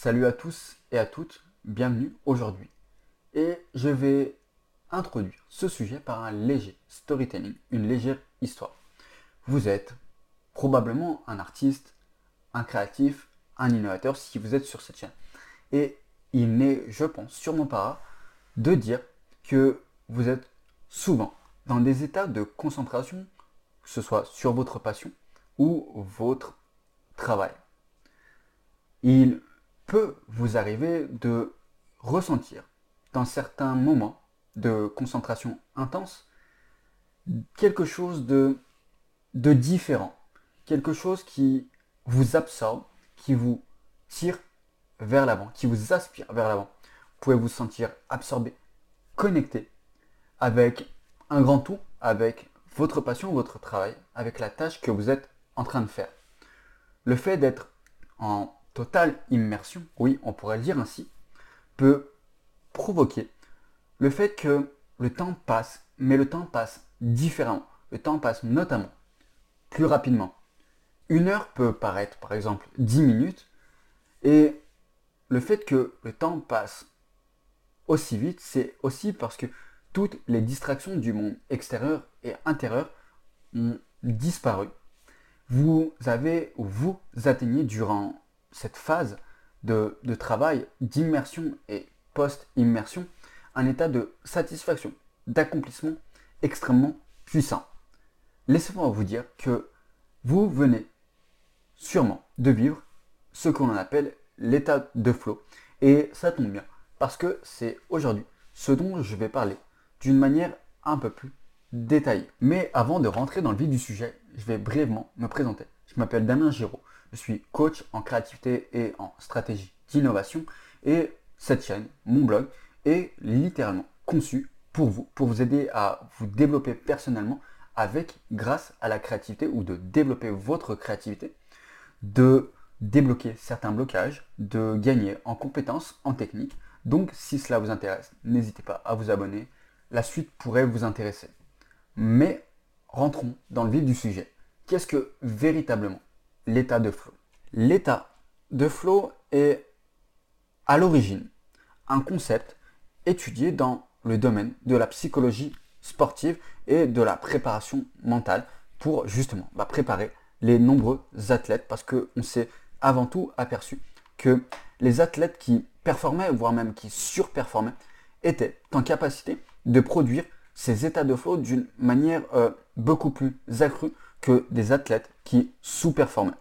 Salut à tous et à toutes, bienvenue aujourd'hui. Et je vais introduire ce sujet par un léger storytelling, une légère histoire. Vous êtes probablement un artiste, un créatif, un innovateur si vous êtes sur cette chaîne. Et il n'est, je pense, sûrement pas de dire que vous êtes souvent dans des états de concentration, que ce soit sur votre passion ou votre travail. Il peut vous arriver de ressentir dans certains moments de concentration intense quelque chose de, de différent, quelque chose qui vous absorbe, qui vous tire vers l'avant, qui vous aspire vers l'avant. Vous pouvez vous sentir absorbé, connecté avec un grand tout, avec votre passion, votre travail, avec la tâche que vous êtes en train de faire. Le fait d'être en totale immersion, oui, on pourrait le dire ainsi, peut provoquer le fait que le temps passe, mais le temps passe différemment. Le temps passe notamment plus rapidement. Une heure peut paraître par exemple 10 minutes et le fait que le temps passe aussi vite, c'est aussi parce que toutes les distractions du monde extérieur et intérieur ont disparu. Vous avez ou vous atteignez durant cette phase de, travail, d'immersion et post-immersion, un état de satisfaction, d'accomplissement extrêmement puissant. Laissez-moi vous dire que vous venez sûrement de vivre ce qu'on appelle l'état de flow. Et ça tombe bien, parce que c'est aujourd'hui ce dont je vais parler d'une manière un peu plus détaillée. Mais avant de rentrer dans le vif du sujet, je vais brièvement me présenter. Je m'appelle Damien Giraud, je suis coach en créativité et en stratégie d'innovation et cette chaîne, mon blog, est littéralement conçue pour vous, pour vous aider à vous développer personnellement avec, grâce à la créativité ou de développer votre créativité, de débloquer certains blocages, de gagner en compétences, en technique. Donc si cela vous intéresse, n'hésitez pas à vous abonner. La suite pourrait vous intéresser. Mais rentrons dans le vif du sujet. Qu'est-ce que véritablement l'état de flow. L'état de flow est à l'origine un concept étudié dans le domaine de la psychologie sportive et de la préparation mentale pour justement bah, préparer les nombreux athlètes parce qu'on s'est avant tout aperçu que les athlètes qui performaient, voire même qui surperformaient, étaient en capacité de produire ces états de flow d'une manière euh, beaucoup plus accrue que des athlètes qui sous-performaient.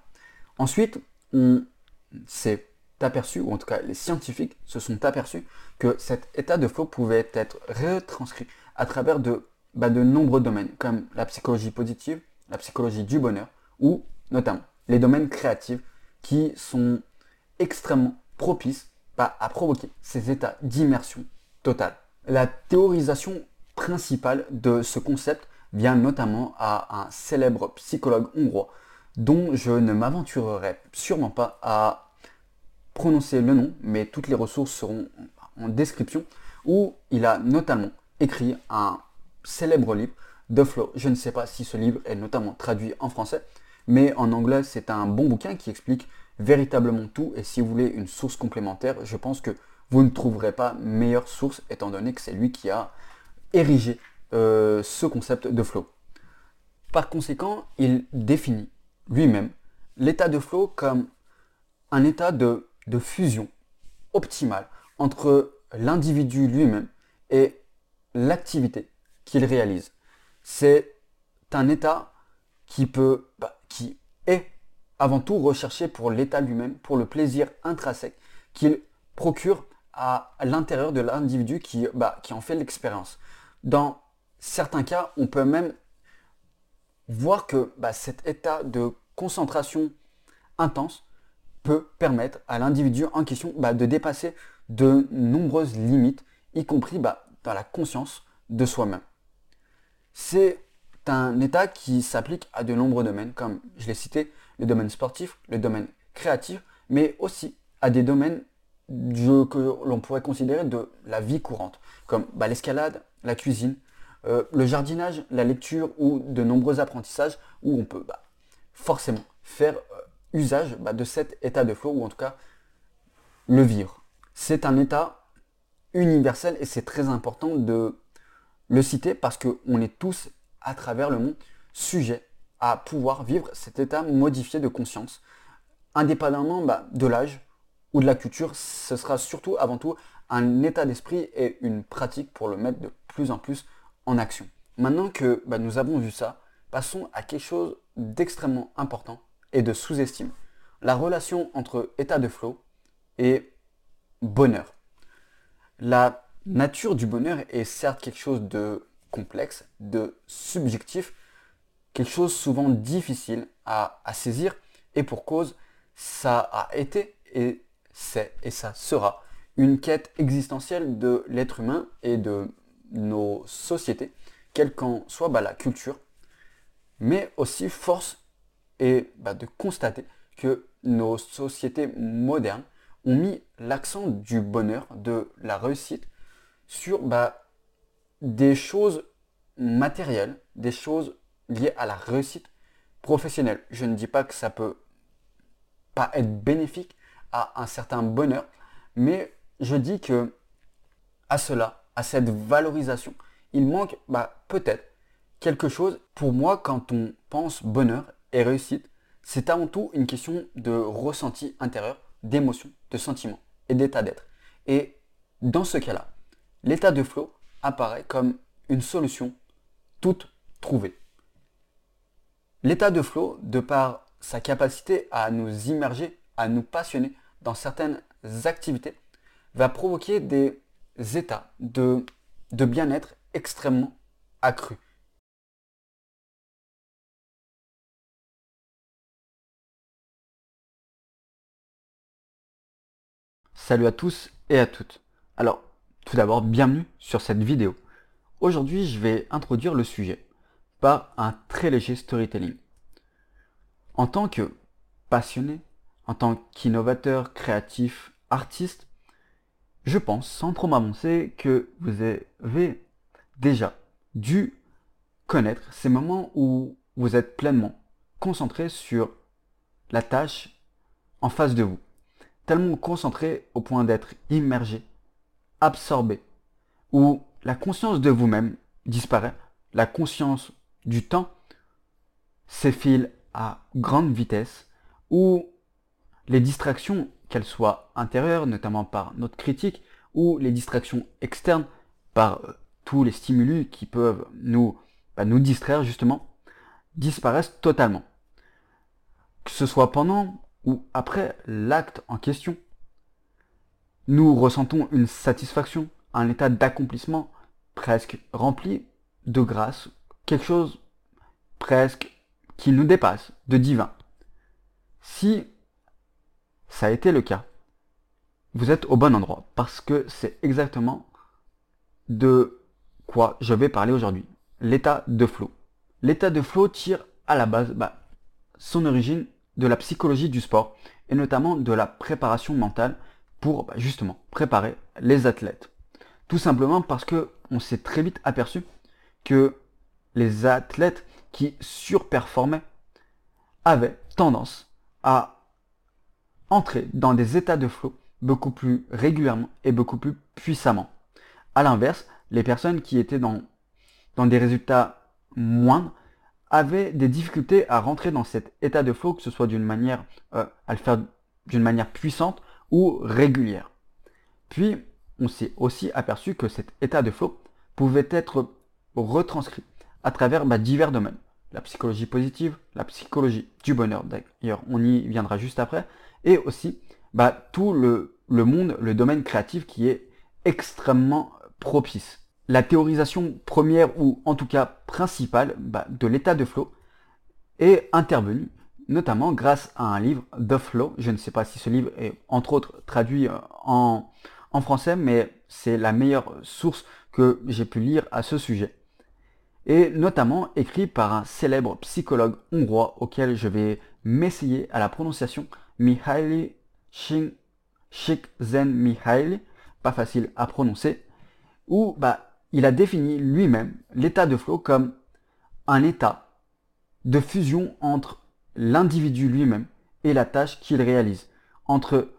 Ensuite, on s'est aperçu, ou en tout cas les scientifiques se sont aperçus que cet état de flow pouvait être retranscrit à travers de, bah, de nombreux domaines, comme la psychologie positive, la psychologie du bonheur, ou notamment les domaines créatifs qui sont extrêmement propices bah, à provoquer ces états d'immersion totale. La théorisation principale de ce concept vient notamment à un célèbre psychologue hongrois dont je ne m'aventurerai sûrement pas à prononcer le nom, mais toutes les ressources seront en description, où il a notamment écrit un célèbre livre, The Flow. Je ne sais pas si ce livre est notamment traduit en français, mais en anglais c'est un bon bouquin qui explique véritablement tout, et si vous voulez une source complémentaire, je pense que vous ne trouverez pas meilleure source, étant donné que c'est lui qui a érigé euh, ce concept de flow. Par conséquent, il définit lui-même l'état de flow comme un état de, fusion optimale entre l'individu lui-même et l'activité qu'il réalise. C'est un état qui peut, bah, qui est avant tout recherché pour l'état lui-même, pour le plaisir intrinsèque qu'il procure à l'intérieur de l'individu qui, bah, qui en fait l'expérience. Dans certains cas, on peut même voir que bah, cet état de concentration intense peut permettre à l'individu en question bah, de dépasser de nombreuses limites, y compris bah, dans la conscience de soi-même. C'est un état qui s'applique à de nombreux domaines, comme je l'ai cité, le domaine sportif, le domaine créatif, mais aussi à des domaines que l'on pourrait considérer de la vie courante, comme l'escalade, la cuisine, euh, le jardinage, la lecture ou de nombreux apprentissages où on peut bah, forcément faire euh, usage bah, de cet état de flow ou en tout cas le vivre. C'est un état universel et c'est très important de le citer parce qu'on est tous à travers le monde sujets à pouvoir vivre cet état modifié de conscience, indépendamment bah, de l'âge ou de la culture, ce sera surtout avant tout un état d'esprit et une pratique pour le mettre de plus en plus en action. Maintenant que bah, nous avons vu ça, passons à quelque chose d'extrêmement important et de sous-estime. La relation entre état de flow et bonheur. La nature du bonheur est certes quelque chose de complexe, de subjectif, quelque chose souvent difficile à, saisir, et pour cause, ça a été et c'est et ça sera une quête existentielle de l'être humain et de nos sociétés, quelle qu'en soit bah, la culture, mais aussi force est bah, de constater que nos sociétés modernes ont mis l'accent du bonheur, de la réussite, sur bah, des choses matérielles, des choses liées à la réussite professionnelle. Je ne dis pas que ça peut pas être bénéfique à un certain bonheur, mais je dis que à cela, à cette valorisation, il manque bah, peut-être quelque chose. Pour moi, quand on pense bonheur et réussite, c'est avant tout une question de ressenti intérieur, d'émotion, de sentiment et d'état d'être. Et dans ce cas-là, l'état de flow apparaît comme une solution toute trouvée. L'état de flow, de par sa capacité à nous immerger, à nous passionner dans certaines activités, va provoquer des états de, bien-être extrêmement accrus. Salut à tous et à toutes. Alors, tout d'abord, bienvenue sur cette vidéo. Aujourd'hui, je vais introduire le sujet par un très léger storytelling. En tant que passionné, en tant qu'innovateur, créatif, artiste, je pense, sans trop m'avancer, que vous avez déjà dû connaître ces moments où vous êtes pleinement concentré sur la tâche en face de vous. Tellement concentré au point d'être immergé, absorbé, où la conscience de vous-même disparaît, la conscience du temps s'effile à grande vitesse, où les distractions, qu'elles soient intérieures, notamment par notre critique, ou les distractions externes, par euh, tous les stimuli qui peuvent nous, bah, nous distraire justement, disparaissent totalement. Que ce soit pendant ou après l'acte en question, nous ressentons une satisfaction, un état d'accomplissement presque rempli de grâce, quelque chose presque qui nous dépasse, de divin. Si ça a été le cas, vous êtes au bon endroit, parce que c'est exactement de quoi je vais parler aujourd'hui. L'état de flow. L'état de flow tire à la base bah, son origine de la psychologie du sport, et notamment de la préparation mentale pour bah, justement préparer les athlètes. Tout simplement parce que on s'est très vite aperçu que les athlètes qui surperformaient avaient tendance à entrer dans des états de flow beaucoup plus régulièrement et beaucoup plus puissamment. A l'inverse, les personnes qui étaient dans, dans des résultats moindres avaient des difficultés à rentrer dans cet état de flow, que ce soit d'une manière euh, à le faire d'une manière puissante ou régulière. Puis, on s'est aussi aperçu que cet état de flow pouvait être retranscrit à travers bah, divers domaines. La psychologie positive, la psychologie du bonheur, d'ailleurs on y viendra juste après, et aussi bah, tout le, monde, le domaine créatif qui est extrêmement propice. La théorisation première ou en tout cas principale bah, de l'état de flow est intervenue notamment grâce à un livre, The Flow. Je ne sais pas si ce livre est entre autres traduit euh, en, en français, mais c'est la meilleure source que j'ai pu lire à ce sujet. Et notamment écrit par un célèbre psychologue hongrois auquel je vais m'essayer à la prononciation, Mihaly Csikszentmihalyi, pas facile à prononcer, où bah, il a défini lui-même l'état de flow comme un état de fusion entre l'individu lui-même et la tâche qu'il réalise, entre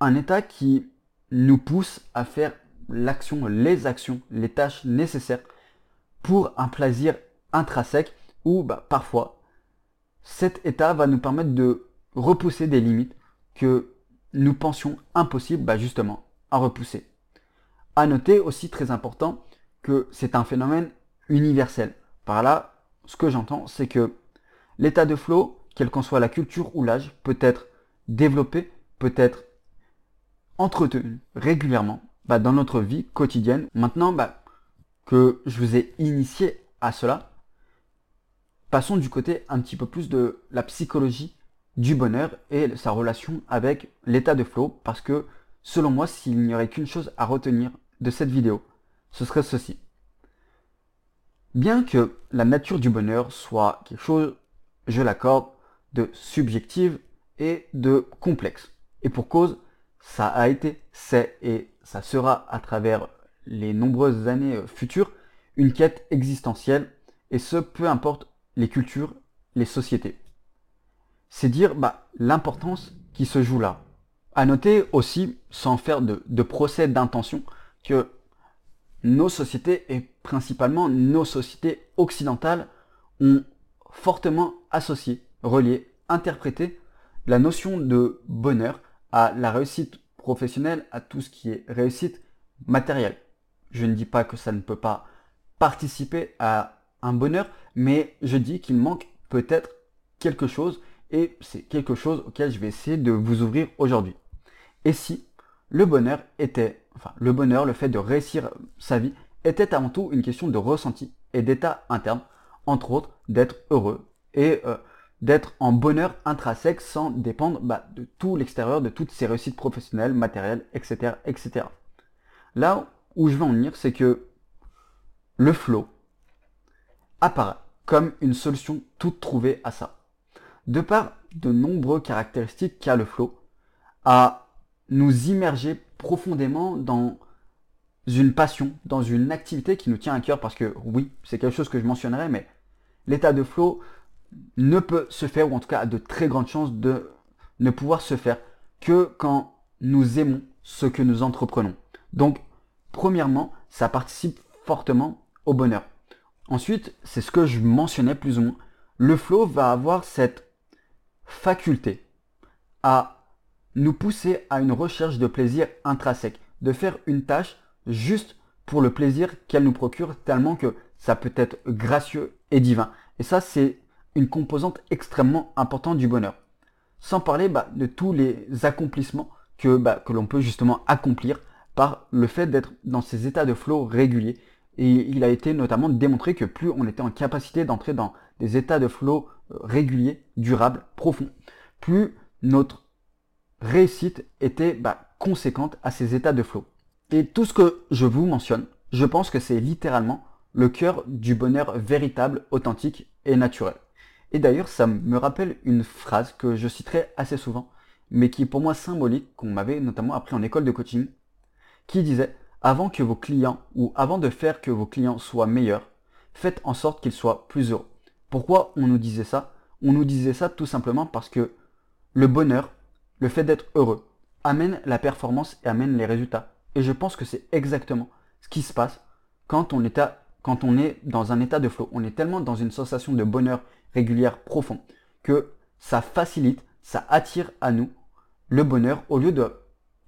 un état qui nous pousse à faire l'action, les actions, les tâches nécessaires pour un plaisir intrinsèque ou bah, parfois cet état va nous permettre de repousser des limites que nous pensions impossibles bah, justement à repousser. À noter aussi très important que c'est un phénomène universel. Par là, ce que j'entends, c'est que l'état de flow, quelle qu'en soit la culture ou l'âge, peut être développé, peut être entretenu régulièrement bah, dans notre vie quotidienne. Maintenant bah, que je vous ai initié à cela, passons du côté un petit peu plus de la psychologie du bonheur et sa relation avec l'état de flow parce que selon moi s'il n'y aurait qu'une chose à retenir de cette vidéo, ce serait ceci. Bien que la nature du bonheur soit quelque chose, je l'accorde, de subjective et de complexe. Et pour cause, ça a été, c'est et ça sera à travers les nombreuses années futures une quête existentielle, et ce peu importe les cultures, les sociétés. C'est dire bah, l'importance qui se joue là. À noter aussi, sans faire de, de procès d'intention, que nos sociétés, et principalement nos sociétés occidentales, ont fortement associé, relié, interprété la notion de bonheur à la réussite professionnelle, à tout ce qui est réussite matérielle. Je ne dis pas que ça ne peut pas participer à un bonheur, mais je dis qu'il manque peut-être quelque chose et c'est quelque chose auquel je vais essayer de vous ouvrir aujourd'hui. Et si le bonheur était, enfin le bonheur, le fait de réussir sa vie était avant tout une question de ressenti et d'état interne, entre autres d'être heureux et euh, d'être en bonheur intrinsèque sans dépendre bah, de tout l'extérieur, de toutes ses réussites professionnelles, matérielles, etc., etc. Là où je veux en venir, c'est que le flow apparaît comme une solution toute trouvée à ça. De par de nombreuses caractéristiques qu'a le flow, à nous immerger profondément dans une passion, dans une activité qui nous tient à cœur, parce que oui, c'est quelque chose que je mentionnerai, mais l'état de flow, ne peut se faire, ou en tout cas a de très grandes chances de ne pouvoir se faire que quand nous aimons ce que nous entreprenons. Donc, premièrement, ça participe fortement au bonheur. Ensuite, c'est ce que je mentionnais plus ou moins. Le flow va avoir cette faculté à nous pousser à une recherche de plaisir intrinsèque, de faire une tâche juste pour le plaisir qu'elle nous procure, tellement que ça peut être gracieux et divin. Et ça, c'est une composante extrêmement importante du bonheur. Sans parler bah, de tous les accomplissements que, bah, que l'on peut justement accomplir par le fait d'être dans ces états de flow réguliers. Et il a été notamment démontré que plus on était en capacité d'entrer dans des états de flow réguliers, durables, profonds, plus notre réussite était bah, conséquente à ces états de flow. Et tout ce que je vous mentionne, je pense que c'est littéralement le cœur du bonheur véritable, authentique et naturel. Et d'ailleurs, ça me rappelle une phrase que je citerai assez souvent, mais qui est pour moi symbolique, qu'on m'avait notamment appris en école de coaching, qui disait avant que vos clients ou avant de faire que vos clients soient meilleurs, faites en sorte qu'ils soient plus heureux. Pourquoi on nous disait ça? On nous disait ça tout simplement parce que le bonheur, le fait d'être heureux, amène la performance et amène les résultats. Et je pense que c'est exactement ce qui se passe quand on, est dans un état de flow. On est tellement dans une sensation de bonheur régulière, profond, que ça facilite, ça attire à nous le bonheur au lieu de,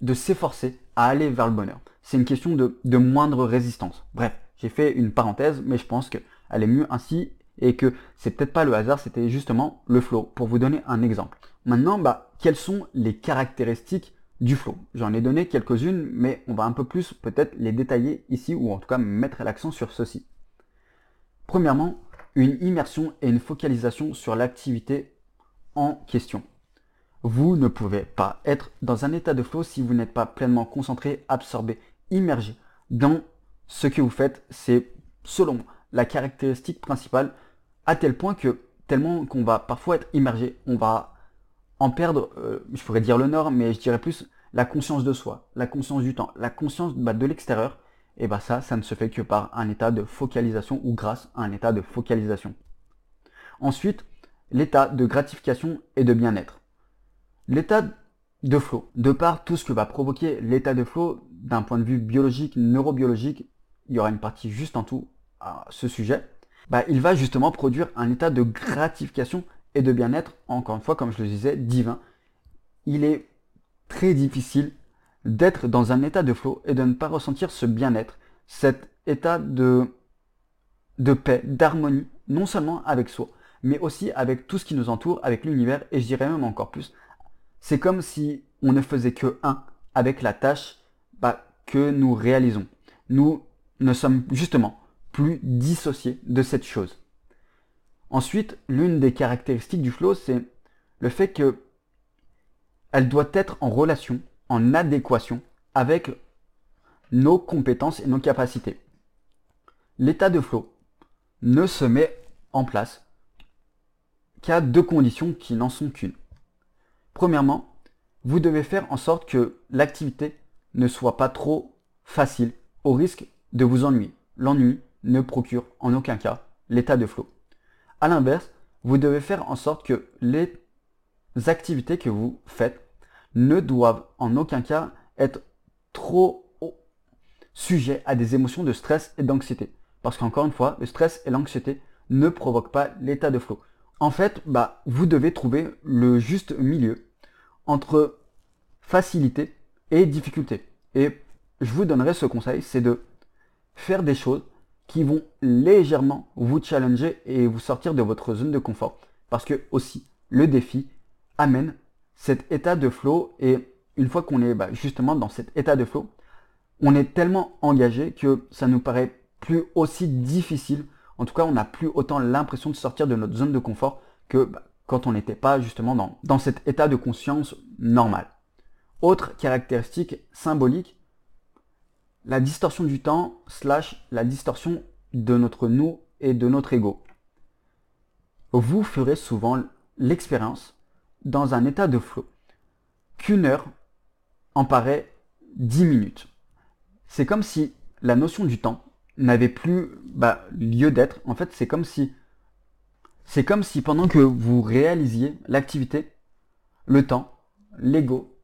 de s'efforcer à aller vers le bonheur. C'est une question de, de moindre résistance. Bref, j'ai fait une parenthèse, mais je pense qu'elle est mieux ainsi et que c'est peut-être pas le hasard, c'était justement le flow, pour vous donner un exemple. Maintenant, bah, quelles sont les caractéristiques du flow? J'en ai donné quelques-unes, mais on va un peu plus peut-être les détailler ici, ou en tout cas mettre l'accent sur ceci. Premièrement, une immersion et une focalisation sur l'activité en question. Vous ne pouvez pas être dans un état de flow si vous n'êtes pas pleinement concentré, absorbé, immergé dans ce que vous faites. C'est selon moi la caractéristique principale à tel point que tellement qu'on va parfois être immergé, on va en perdre, euh, je pourrais dire le nord, mais je dirais plus la conscience de soi, la conscience du temps, la conscience bah, de l'extérieur et bien ça, ça ne se fait que par un état de focalisation ou grâce à un état de focalisation. Ensuite, l'état de gratification et de bien-être. L'état de flow. De par tout ce que va provoquer l'état de flow d'un point de vue biologique, neurobiologique, il y aura une partie juste en tout à ce sujet, bah, il va justement produire un état de gratification et de bien-être, encore une fois, comme je le disais, divin. Il est très difficile d'être dans un état de flow et de ne pas ressentir ce bien-être, cet état de, de paix, d'harmonie, non seulement avec soi, mais aussi avec tout ce qui nous entoure, avec l'univers, et je dirais même encore plus. C'est comme si on ne faisait que un avec la tâche bah, que nous réalisons. Nous ne sommes justement plus dissociés de cette chose. Ensuite, l'une des caractéristiques du flow, c'est le fait que elle doit être en relation, en adéquation avec nos compétences et nos capacités. L'état de flow ne se met en place qu'à deux conditions qui n'en sont qu'une. Premièrement, vous devez faire en sorte que l'activité ne soit pas trop facile au risque de vous ennuyer. L'ennui ne procure en aucun cas l'état de flow. A l'inverse, vous devez faire en sorte que les activités que vous faites ne doivent en aucun cas être trop sujets à des émotions de stress et d'anxiété. Parce qu'encore une fois, le stress et l'anxiété ne provoquent pas l'état de flow. En fait, bah, vous devez trouver le juste milieu entre facilité et difficulté. Et je vous donnerai ce conseil, c'est de faire des choses qui vont légèrement vous challenger et vous sortir de votre zone de confort. Parce que aussi, le défi amène cet état de flow et une fois qu'on est bah, justement dans cet état de flow, on est tellement engagé que ça nous paraît plus aussi difficile. En tout cas, on n'a plus autant l'impression de sortir de notre zone de confort que bah, quand on n'était pas justement dans, dans cet état de conscience normal. Autre caractéristique symbolique, la distorsion du temps slash la distorsion de notre nous et de notre ego. Vous ferez souvent l'expérience dans un état de flow qu'une heure en paraît 10 minutes. C'est comme si la notion du temps n'avait plus bah, lieu d'être. En fait, c'est comme si c'est comme si pendant que vous réalisiez l'activité, le temps, l'ego,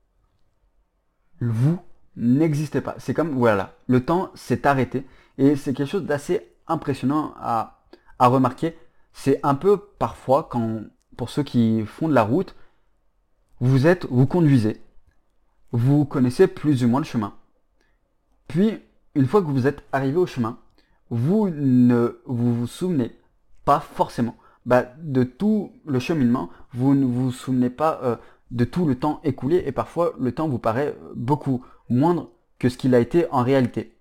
vous n'existait pas. C'est comme, voilà, le temps s'est arrêté. Et c'est quelque chose d'assez impressionnant à, remarquer. C'est un peu parfois quand, pour ceux qui font de la route, vous êtes, vous conduisez, vous connaissez plus ou moins le chemin. Puis, une fois que vous êtes arrivé au chemin, vous ne vous, vous souvenez pas forcément bah, de tout le cheminement, vous ne vous souvenez pas euh, de tout le temps écoulé et parfois le temps vous paraît beaucoup moindre que ce qu'il a été en réalité.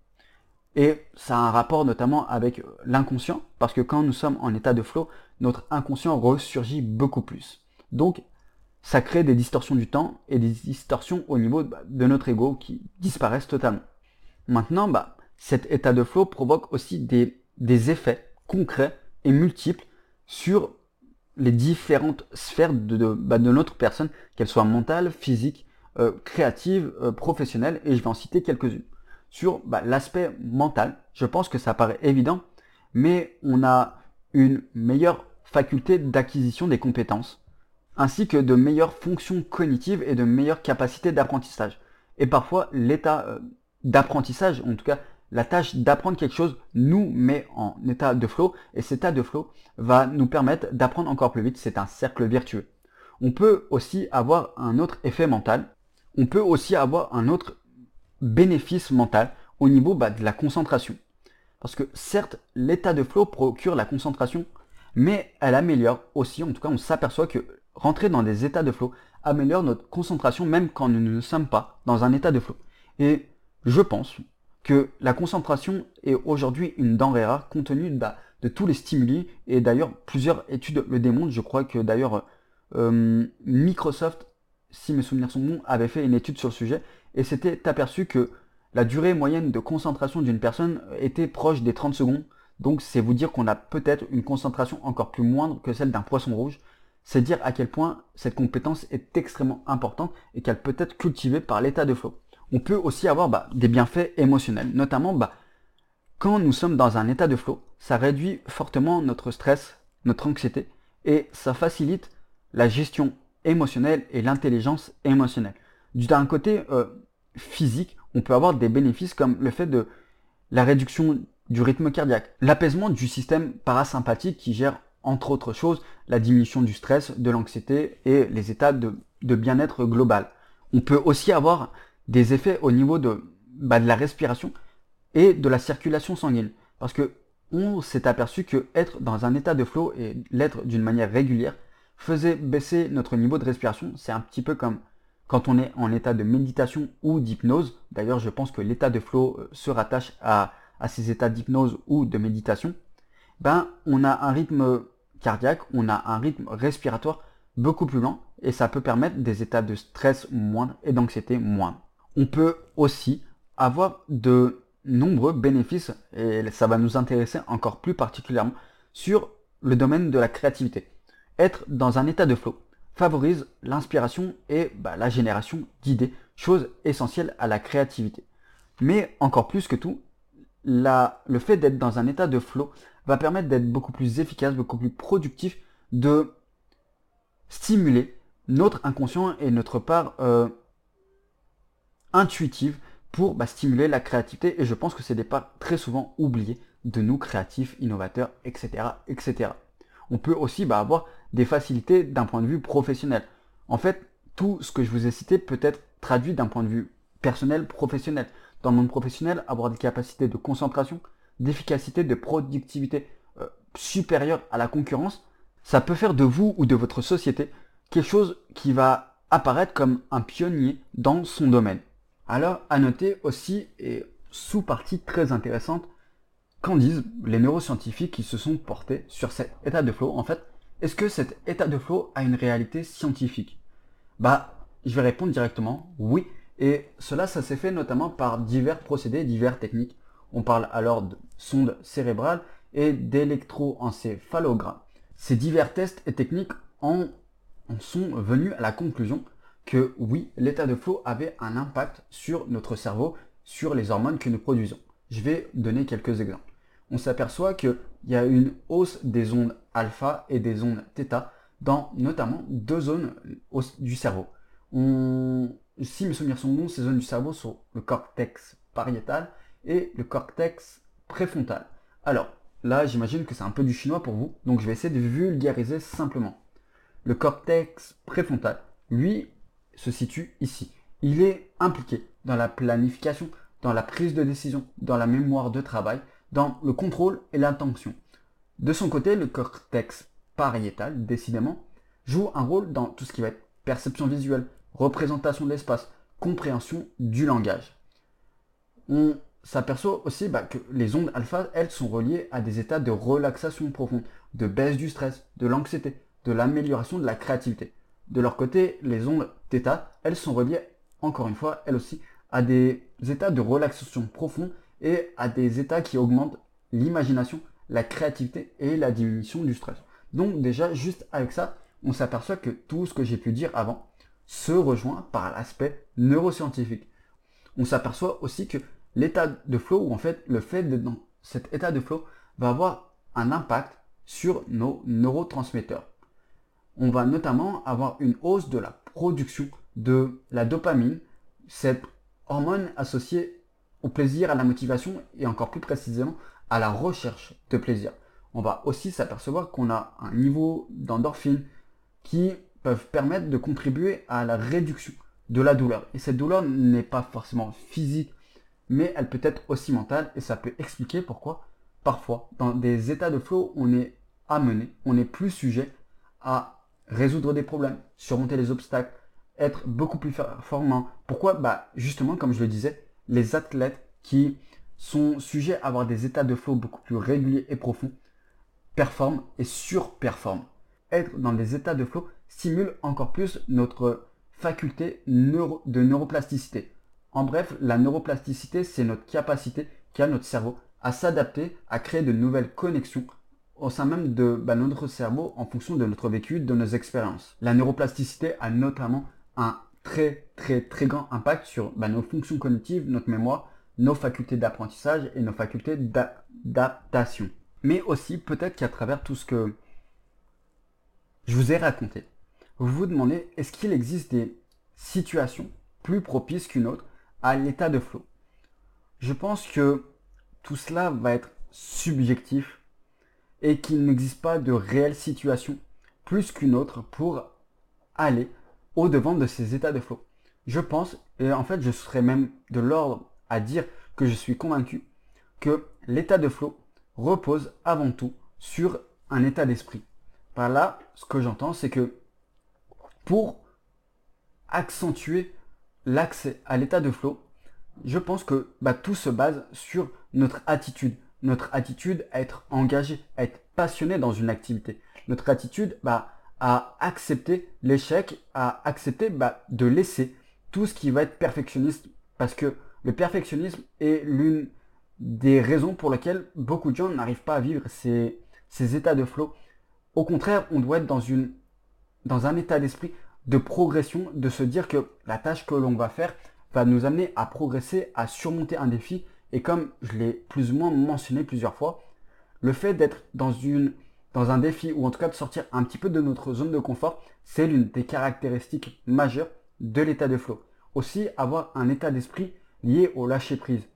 Et ça a un rapport notamment avec l'inconscient, parce que quand nous sommes en état de flow, notre inconscient ressurgit beaucoup plus. Donc, ça crée des distorsions du temps et des distorsions au niveau bah, de notre ego qui disparaissent totalement. Maintenant, bah, cet état de flow provoque aussi des, effets concrets et multiples sur les différentes sphères de, bah, de, notre personne, qu'elles soient mentales, physiques, euh, créatives, euh, professionnelles, et je vais en citer quelques-unes. Sur bah, l'aspect mental, je pense que ça paraît évident, mais on a une meilleure faculté d'acquisition des compétences, ainsi que de meilleures fonctions cognitives et de meilleures capacités d'apprentissage. Et parfois, l'état euh, d'apprentissage, en tout cas la tâche d'apprendre quelque chose nous met en état de flow et cet état de flow va nous permettre d'apprendre encore plus vite. C'est un cercle vertueux. On peut aussi avoir un autre effet mental. On peut aussi avoir un autre bénéfice mental au niveau bah, de la concentration. Parce que certes, l'état de flow procure la concentration, mais elle améliore aussi, en tout cas on s'aperçoit que rentrer dans des états de flow améliore notre concentration même quand nous ne sommes pas dans un état de flow. Et je pense, que la concentration est aujourd'hui une denrée rare compte tenu bah, de tous les stimuli et d'ailleurs plusieurs études le démontrent. Je crois que d'ailleurs euh, Microsoft, si mes souvenirs sont bons, avait fait une étude sur le sujet et s'était aperçu que la durée moyenne de concentration d'une personne était proche des 30 secondes. Donc c'est vous dire qu'on a peut-être une concentration encore plus moindre que celle d'un poisson rouge. C'est dire à quel point cette compétence est extrêmement importante et qu'elle peut être cultivée par l'état de flow on peut aussi avoir bah, des bienfaits émotionnels. Notamment, bah, quand nous sommes dans un état de flow, ça réduit fortement notre stress, notre anxiété, et ça facilite la gestion émotionnelle et l'intelligence émotionnelle. D'un côté euh, physique, on peut avoir des bénéfices comme le fait de la réduction du rythme cardiaque, l'apaisement du système parasympathique qui gère entre autres choses la diminution du stress, de l'anxiété et les états de, bien-être global. On peut aussi avoir des effets au niveau de, bah, de la respiration et de la circulation sanguine. Parce que on s'est aperçu que être dans un état de flow et l'être d'une manière régulière faisait baisser notre niveau de respiration. C'est un petit peu comme quand on est en état de méditation ou d'hypnose. D'ailleurs, je pense que l'état de flow euh, se rattache à, ces états d'hypnose ou de méditation. Ben, on a un rythme cardiaque, on a un rythme respiratoire beaucoup plus lent et ça peut permettre des états de stress moindres et d'anxiété moindres. On peut aussi avoir de nombreux bénéfices, et ça va nous intéresser encore plus particulièrement sur le domaine de la créativité. Être dans un état de flow favorise l'inspiration et bah, la génération d'idées, chose essentielle à la créativité. Mais encore plus que tout, le fait d'être dans un état de flow va permettre d'être beaucoup plus efficace, beaucoup plus productif, de stimuler notre inconscient et notre part euh, intuitive pour bah, stimuler la créativité. Et je pense que c'est des parts très souvent oubliées de nous créatifs, innovateurs, etc. etc. On peut aussi bah, avoir des facilités d'un point de vue professionnel. En fait, tout ce que je vous ai cité peut être traduit d'un point de vue personnel, professionnel. Dans le monde professionnel, avoir des capacités de concentration, d'efficacité, de productivité euh, supérieures à la concurrence, ça peut faire de vous ou de votre société quelque chose qui va apparaître comme un pionnier dans son domaine. Alors, à noter aussi, et sous-partie très intéressante, qu'en disent les neuroscientifiques qui se sont portés sur cet état de flow En fait, est-ce que cet état de flow a une réalité scientifique? Bah, je vais répondre directement oui. Et cela, ça s'est fait notamment par divers procédés, divers techniques. On parle alors de sondes cérébrales et d'électroencéphalogramme. Ces divers tests et techniques en sont venus à la conclusion que oui, l'état de flow avait un impact sur notre cerveau, sur les hormones que nous produisons. Je vais donner quelques exemples. On s'aperçoit qu'il y a une hausse des ondes alpha et des ondes θ dans notamment deux zones du cerveau. si mes souvenirs sont bons, ces zones du cerveau sont le cortex pariétal et le cortex préfrontal. Alors, là, j'imagine que c'est un peu du chinois pour vous, donc je vais essayer de vulgariser simplement. Le cortex préfrontal, lui, se situe ici. Il est impliqué dans la planification, dans la prise de décision, dans la mémoire de travail, dans le contrôle et l'intention. De son côté, le cortex pariétal, décidément, joue un rôle dans tout ce qui va être perception visuelle, représentation de l'espace, compréhension du langage. On s'aperçoit aussi bah, que les ondes alpha, elles, sont reliées à des états de relaxation profonde, de baisse du stress, de l'anxiété, de l'amélioration de la créativité. De leur côté, les ondes θ, elles sont reliées, encore une fois, elles aussi, à des états de relaxation profonde et à des états qui augmentent l'imagination, la créativité et la diminution du stress. Donc déjà, juste avec ça, on s'aperçoit que tout ce que j'ai pu dire avant se rejoint par l'aspect neuroscientifique. On s'aperçoit aussi que l'état de flow, ou en fait le fait d'être dans cet état de flow, va avoir un impact sur nos neurotransmetteurs on va notamment avoir une hausse de la production de la dopamine, cette hormone associée au plaisir, à la motivation et encore plus précisément à la recherche de plaisir. On va aussi s'apercevoir qu'on a un niveau d'endorphine qui peuvent permettre de contribuer à la réduction de la douleur. Et cette douleur n'est pas forcément physique, mais elle peut être aussi mentale et ça peut expliquer pourquoi parfois dans des états de flow on est amené, on est plus sujet à résoudre des problèmes, surmonter les obstacles, être beaucoup plus performant. Pourquoi? Bah justement, comme je le disais, les athlètes qui sont sujets à avoir des états de flow beaucoup plus réguliers et profonds performent et surperforment. Être dans des états de flow stimule encore plus notre faculté de neuroplasticité. En bref, la neuroplasticité, c'est notre capacité qu'a notre cerveau à s'adapter, à créer de nouvelles connexions au sein même de bah, notre cerveau en fonction de notre vécu, de nos expériences. La neuroplasticité a notamment un très très très grand impact sur bah, nos fonctions cognitives, notre mémoire, nos facultés d'apprentissage et nos facultés d'adaptation. Mais aussi peut-être qu'à travers tout ce que je vous ai raconté, vous vous demandez est-ce qu'il existe des situations plus propice qu'une autre à l'état de flow? Je pense que tout cela va être subjectif et qu'il n'existe pas de réelle situation plus qu'une autre pour aller au-devant de ces états de flow. Je pense, et en fait je serais même de l'ordre à dire que je suis convaincu que l'état de flow repose avant tout sur un état d'esprit. Par là, ce que j'entends, c'est que pour accentuer l'accès à l'état de flow, je pense que bah, tout se base sur notre attitude. Notre attitude à être engagé, à être passionné dans une activité. Notre attitude bah, à accepter l'échec, à accepter bah, de laisser tout ce qui va être perfectionniste. Parce que le perfectionnisme est l'une des raisons pour lesquelles beaucoup de gens n'arrivent pas à vivre ces, états de flow. Au contraire, on doit être dans, une, dans un état d'esprit de progression, de se dire que la tâche que l'on va faire va nous amener à progresser, à surmonter un défi. Et comme je l'ai plus ou moins mentionné plusieurs fois, le fait d'être dans, une, dans un défi, ou en tout cas de sortir un petit peu de notre zone de confort, c'est l'une des caractéristiques majeures de l'état de flow. Aussi, avoir un état d'esprit lié au lâcher prise.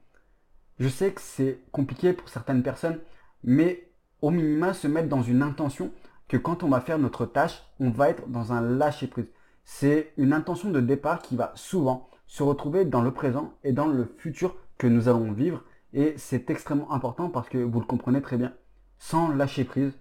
Je sais que c'est compliqué pour certaines personnes, mais au minima se mettre dans une intention que quand on va faire notre tâche, on va être dans un lâcher prise. C'est une intention de départ qui va souvent se retrouver dans le présent et dans le futur que nous allons vivre. Et c'est extrêmement important parce que vous le comprenez très bien. Sans lâcher prise,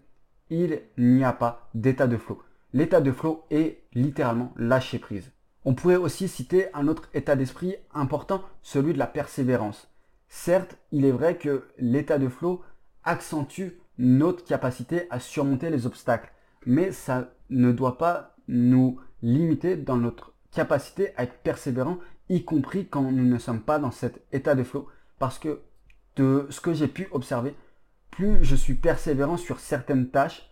il n'y a pas d'état de flow. L'état de flow est littéralement lâcher prise. On pourrait aussi citer un autre état d'esprit important, celui de la persévérance. Certes, il est vrai que l'état de flow accentue notre capacité à surmonter les obstacles, mais ça ne doit pas nous limiter dans notre capacité à être persévérant y compris quand nous ne sommes pas dans cet état de flow. Parce que de ce que j'ai pu observer, plus je suis persévérant sur certaines tâches,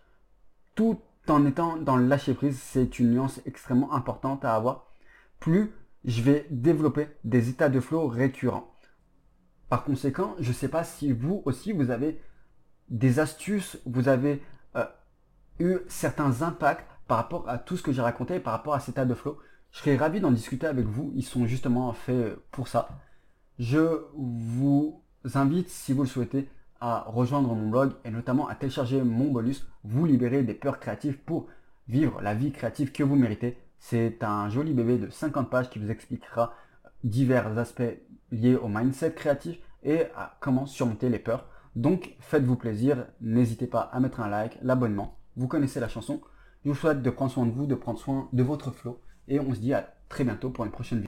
tout en étant dans le lâcher prise, c'est une nuance extrêmement importante à avoir, plus je vais développer des états de flow récurrents. Par conséquent, je ne sais pas si vous aussi, vous avez des astuces, vous avez euh, eu certains impacts par rapport à tout ce que j'ai raconté, par rapport à cet état de flow. Je serais ravi d'en discuter avec vous. Ils sont justement faits pour ça. Je vous invite, si vous le souhaitez, à rejoindre mon blog et notamment à télécharger mon bonus, vous libérer des peurs créatives pour vivre la vie créative que vous méritez. C'est un joli bébé de 50 pages qui vous expliquera divers aspects liés au mindset créatif et à comment surmonter les peurs. Donc faites-vous plaisir, n'hésitez pas à mettre un like, l'abonnement. Vous connaissez la chanson. Je vous souhaite de prendre soin de vous, de prendre soin de votre flow et on se dit à très bientôt pour une prochaine vidéo.